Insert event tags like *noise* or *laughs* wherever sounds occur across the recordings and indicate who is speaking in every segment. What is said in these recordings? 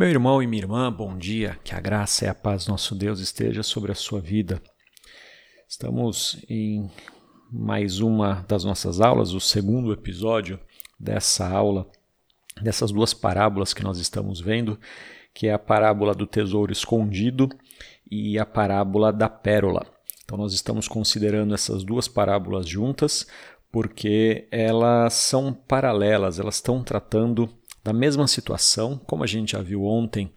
Speaker 1: Meu irmão e minha irmã, bom dia. Que a graça e a paz do nosso Deus esteja sobre a sua vida. Estamos em mais uma das nossas aulas, o segundo episódio dessa aula, dessas duas parábolas que nós estamos vendo, que é a parábola do tesouro escondido e a parábola da pérola. Então nós estamos considerando essas duas parábolas juntas porque elas são paralelas, elas estão tratando da mesma situação, como a gente já viu ontem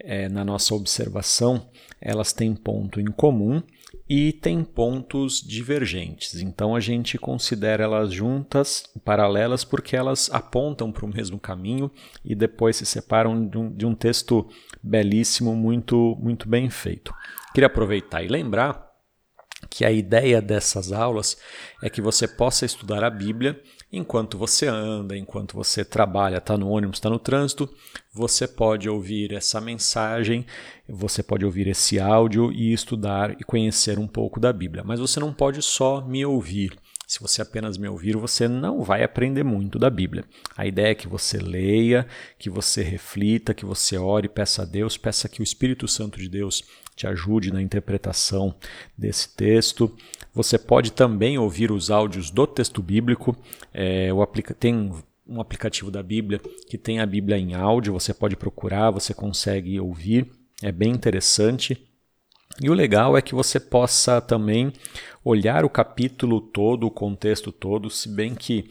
Speaker 1: é, na nossa observação, elas têm ponto em comum e têm pontos divergentes. Então a gente considera elas juntas, paralelas, porque elas apontam para o mesmo caminho e depois se separam de um, de um texto belíssimo, muito, muito bem feito. Queria aproveitar e lembrar que a ideia dessas aulas é que você possa estudar a Bíblia enquanto você anda, enquanto você trabalha, está no ônibus, está no trânsito, você pode ouvir essa mensagem, você pode ouvir esse áudio e estudar e conhecer um pouco da Bíblia. Mas você não pode só me ouvir. Se você apenas me ouvir, você não vai aprender muito da Bíblia. A ideia é que você leia, que você reflita, que você ore, peça a Deus, peça que o Espírito Santo de Deus te ajude na interpretação desse texto. Você pode também ouvir os áudios do texto bíblico. É, o aplica tem um aplicativo da Bíblia que tem a Bíblia em áudio, você pode procurar, você consegue ouvir, é bem interessante. E o legal é que você possa também olhar o capítulo todo, o contexto todo, se bem que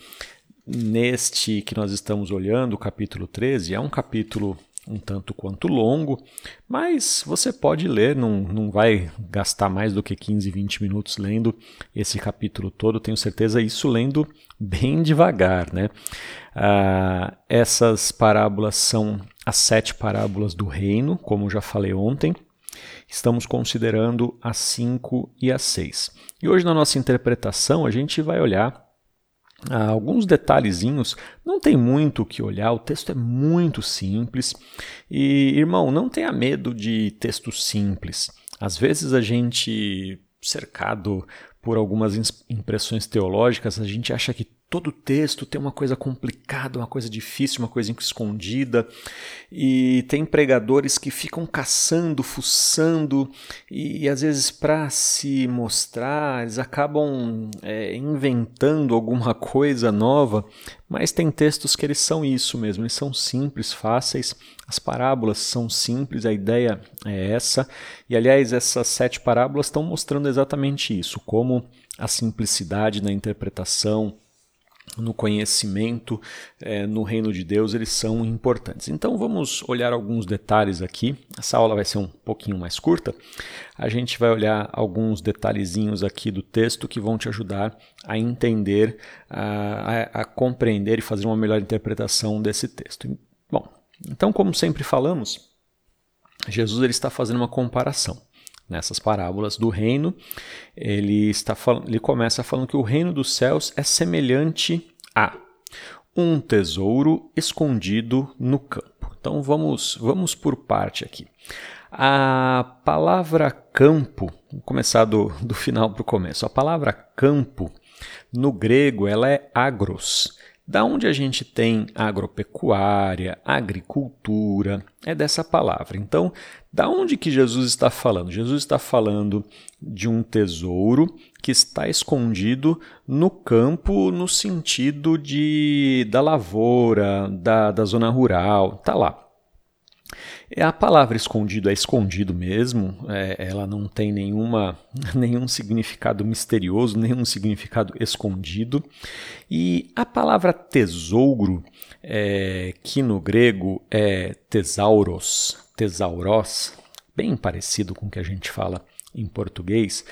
Speaker 1: neste que nós estamos olhando, o capítulo 13, é um capítulo um tanto quanto longo, mas você pode ler, não, não vai gastar mais do que 15, 20 minutos lendo esse capítulo todo, tenho certeza, isso lendo bem devagar. Né? Ah, essas parábolas são as sete parábolas do reino, como já falei ontem. Estamos considerando as cinco e as seis. E hoje, na nossa interpretação, a gente vai olhar ah, alguns detalhezinhos, não tem muito o que olhar, o texto é muito simples. E, irmão, não tenha medo de texto simples. Às vezes a gente, cercado por algumas impressões teológicas, a gente acha que todo texto tem uma coisa complicada, uma coisa difícil, uma coisa escondida, e tem pregadores que ficam caçando, fuçando, e, e às vezes para se mostrar, eles acabam é, inventando alguma *laughs* coisa nova, mas tem textos que eles são isso mesmo, eles são simples, fáceis, as parábolas são simples, a ideia é essa, e aliás, essas sete parábolas estão mostrando exatamente isso, como a simplicidade na interpretação, no conhecimento, é, no reino de Deus, eles são importantes. Então vamos olhar alguns detalhes aqui. Essa aula vai ser um pouquinho mais curta. A gente vai olhar alguns detalhezinhos aqui do texto que vão te ajudar a entender, a, a, a compreender e fazer uma melhor interpretação desse texto. Bom, então como sempre falamos, Jesus ele está fazendo uma comparação nessas parábolas do reino, ele está falando, ele começa falando que o reino dos céus é semelhante a um tesouro escondido no campo. Então vamos vamos por parte aqui. A palavra campo, vou começar do, do final para o começo. A palavra campo no grego ela é agros. Da onde a gente tem agropecuária, agricultura, é dessa palavra. Então, da onde que Jesus está falando? Jesus está falando de um tesouro que está escondido no campo no sentido de da lavoura, da, da zona rural, tá lá. É, a palavra escondido é escondido mesmo, é, ela não tem nenhuma, *laughs* nenhum significado misterioso, nenhum significado escondido. E a palavra tesouro, é, que no grego é tesauros, tesauros, bem parecido com o que a gente fala em português,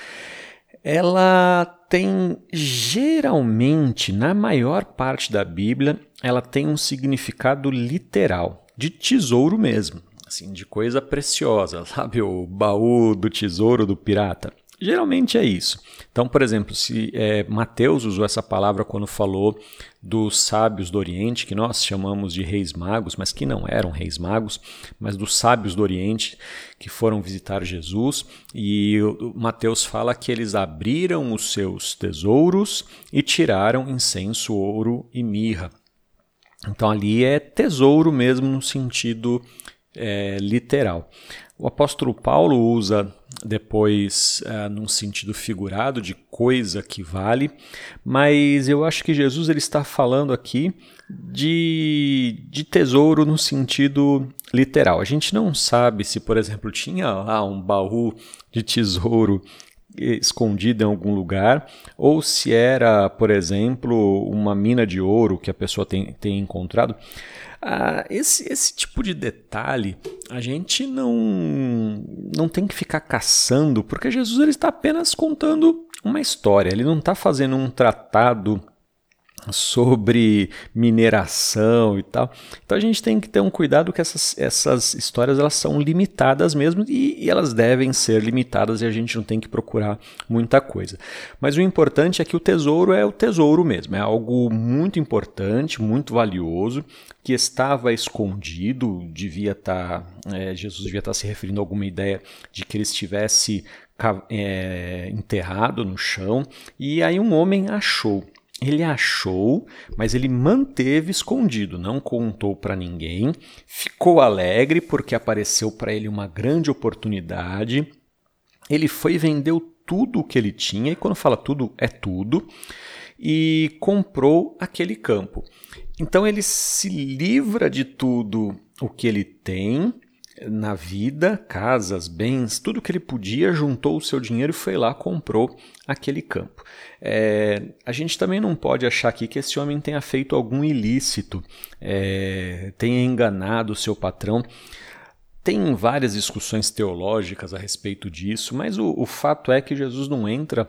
Speaker 1: ela tem geralmente, na maior parte da Bíblia, ela tem um significado literal, de tesouro mesmo assim, de coisa preciosa, *laughs* sabe? O baú do tesouro do pirata. Geralmente é isso. Então, por exemplo, se é, Mateus usou essa palavra quando falou dos sábios do Oriente, que nós chamamos de reis magos, mas que não eram reis magos, mas dos sábios do Oriente que foram visitar Jesus, e Mateus fala que eles abriram os seus tesouros e tiraram incenso, ouro e mirra. Então ali é tesouro mesmo no sentido é, literal. O apóstolo Paulo usa depois uh, num sentido figurado de coisa que vale, mas eu acho que Jesus ele está falando aqui de, de tesouro no sentido literal. A gente não sabe se, por exemplo, tinha lá um baú de tesouro escondido em algum lugar, ou se era, por exemplo, uma mina de ouro que a pessoa tem, tem encontrado. Ah, esse, esse tipo de detalhe a gente não, não tem que ficar caçando, porque Jesus ele está apenas contando uma história, ele não está fazendo um tratado sobre mineração e tal. Então a gente tem que ter um cuidado que essas, essas histórias elas são limitadas mesmo e, e, elas devem ser limitadas e a gente não tem que procurar muita coisa. Mas o importante é que o tesouro é o tesouro mesmo, é algo muito importante, muito valioso, que estava escondido, devia estar, tá, é, Jesus devia estar tá se referindo a alguma ideia de que ele estivesse é, enterrado no chão, e aí um homem achou. Ele achou, mas ele manteve escondido, não contou para ninguém. Ficou alegre porque apareceu para ele uma grande oportunidade. Ele foi e vendeu tudo o que ele tinha, e quando fala tudo, é tudo, e comprou aquele campo. Então ele se livra de tudo o que ele tem na vida, casas, bens, tudo que ele podia, juntou o seu dinheiro e foi lá comprou aquele campo. É, a gente também não pode achar aqui que esse homem tenha feito algum ilícito, é, tenha enganado o seu patrão. Tem várias discussões teológicas a respeito disso, mas o, o fato é que Jesus não entra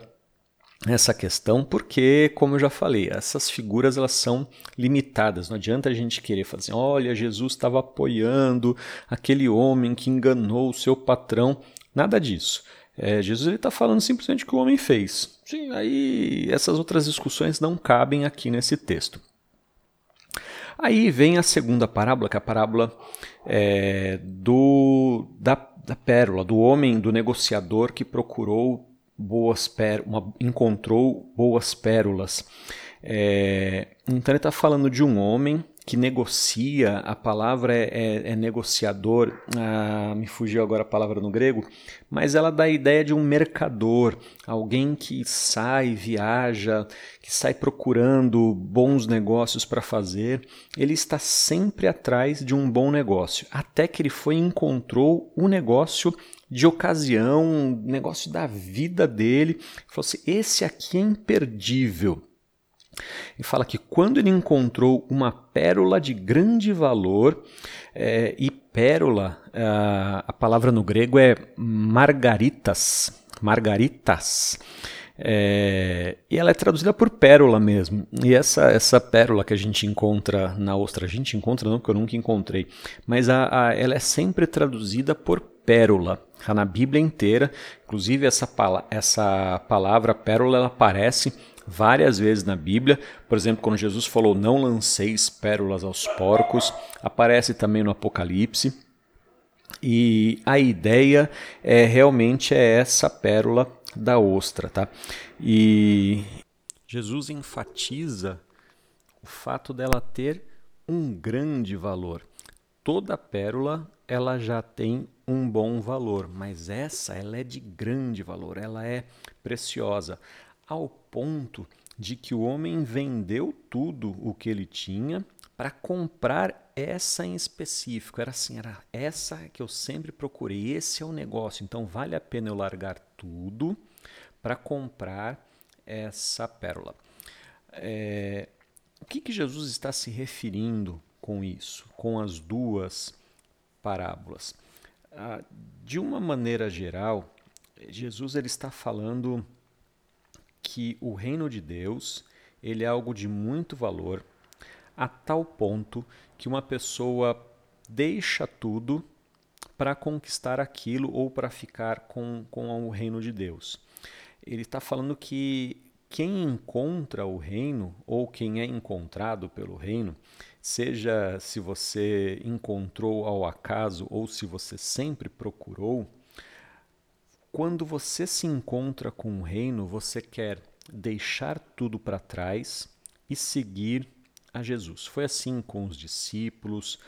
Speaker 1: essa questão, porque, como eu já falei, essas figuras elas são limitadas. Não adianta a gente querer fazer, assim, olha, Jesus estava apoiando aquele homem que enganou o seu patrão. Nada disso. É, Jesus está falando simplesmente o que o homem fez. Sim, aí essas outras discussões não cabem aqui nesse texto. Aí vem a segunda parábola, que é a parábola é, do, da, da pérola, do homem, do negociador que procurou boas encontrou boas pérolas. É, então ele está falando de um homem que negocia, a palavra é, é, é negociador, ah, me fugiu agora a palavra no grego, mas ela dá a ideia de um mercador, alguém que sai, viaja, que sai procurando bons negócios para fazer. Ele está sempre atrás de um bom negócio, até que ele foi e encontrou o um negócio de ocasião, negócio da vida dele. Ele falou assim: esse aqui é imperdível. E fala que quando ele encontrou uma pérola de grande valor, é, e pérola, a, a palavra no grego é margaritas, margaritas. É, e ela é traduzida por pérola mesmo. E essa essa pérola que a gente encontra na ostra, a gente encontra não, porque eu nunca encontrei, mas a, a, ela é sempre traduzida por pérola. Está na Bíblia inteira. Inclusive, essa, essa palavra pérola ela aparece várias vezes na Bíblia. Por exemplo, quando Jesus falou: Não lanceis pérolas aos porcos, aparece também no Apocalipse. E a ideia é realmente é essa pérola da ostra, tá? E Jesus enfatiza o fato dela ter um grande valor. Toda pérola ela já tem um bom valor, mas essa ela é de grande valor, ela é preciosa, ao ponto de que o homem vendeu tudo o que ele tinha para comprar essa em específico. Era assim, era essa que eu sempre procurei, esse é o negócio, então vale a pena eu largar tudo para comprar essa pérola. É, o que, que Jesus está se referindo com isso, com as duas parábolas. Ah, de uma maneira geral, Jesus ele está falando que o reino de Deus ele é algo de muito valor, a tal ponto que uma pessoa deixa tudo para conquistar aquilo ou para ficar com, com o reino de Deus. Ele está falando que quem encontra o reino ou quem é encontrado pelo reino, seja se você encontrou ao acaso ou se você sempre procurou, quando você se encontra com o reino, você quer deixar tudo para trás e seguir a Jesus. Foi assim com os discípulos,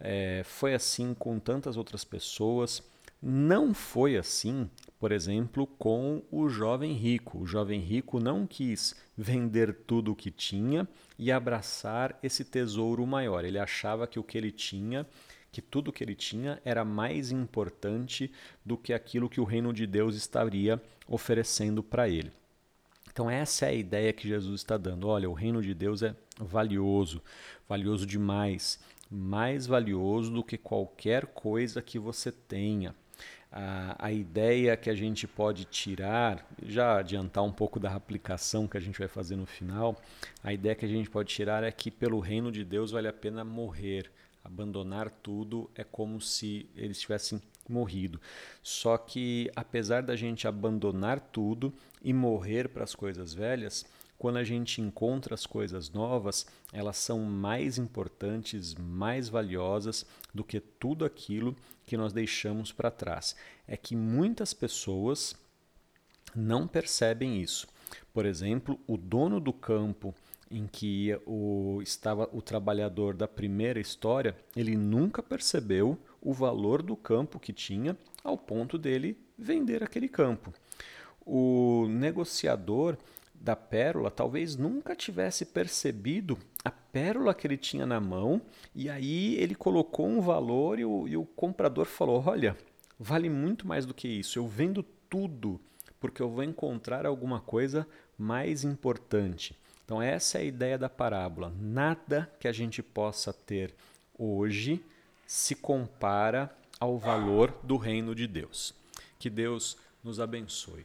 Speaker 1: é, foi assim com tantas outras pessoas. Não foi assim, por exemplo, com o jovem rico. O jovem rico não quis vender tudo o que tinha e abraçar esse tesouro maior. Ele achava que o que ele tinha, que tudo que ele tinha era mais importante do que aquilo que o reino de Deus estaria oferecendo para ele. Então, essa é a ideia que Jesus está dando. Olha, o reino de Deus é valioso, valioso demais, mais valioso do que qualquer coisa que você tenha. A, a ideia que a gente pode tirar, já adiantar um pouco da aplicação que a gente vai fazer no final, a ideia que a gente pode tirar é que pelo reino de Deus vale a pena morrer. Abandonar tudo é como se eles tivessem morrido. Só que apesar da gente abandonar tudo e morrer para as coisas velhas, quando a gente encontra as coisas novas, elas são mais importantes, mais valiosas do que tudo aquilo que nós deixamos para trás. É que muitas pessoas não percebem isso. Por exemplo, o dono do campo em que o, estava o trabalhador da primeira história, ele nunca percebeu o valor do campo que tinha ao ponto dele vender aquele campo. O negociador da pérola talvez nunca tivesse percebido a pérola que ele tinha na mão e aí ele colocou um valor e o, e o comprador falou: Olha, vale muito mais do que isso, eu vendo tudo porque eu vou encontrar alguma coisa mais importante. Então, essa é a ideia da parábola. Nada que a gente possa ter hoje se compara ao valor do reino de Deus. Que Deus nos abençoe.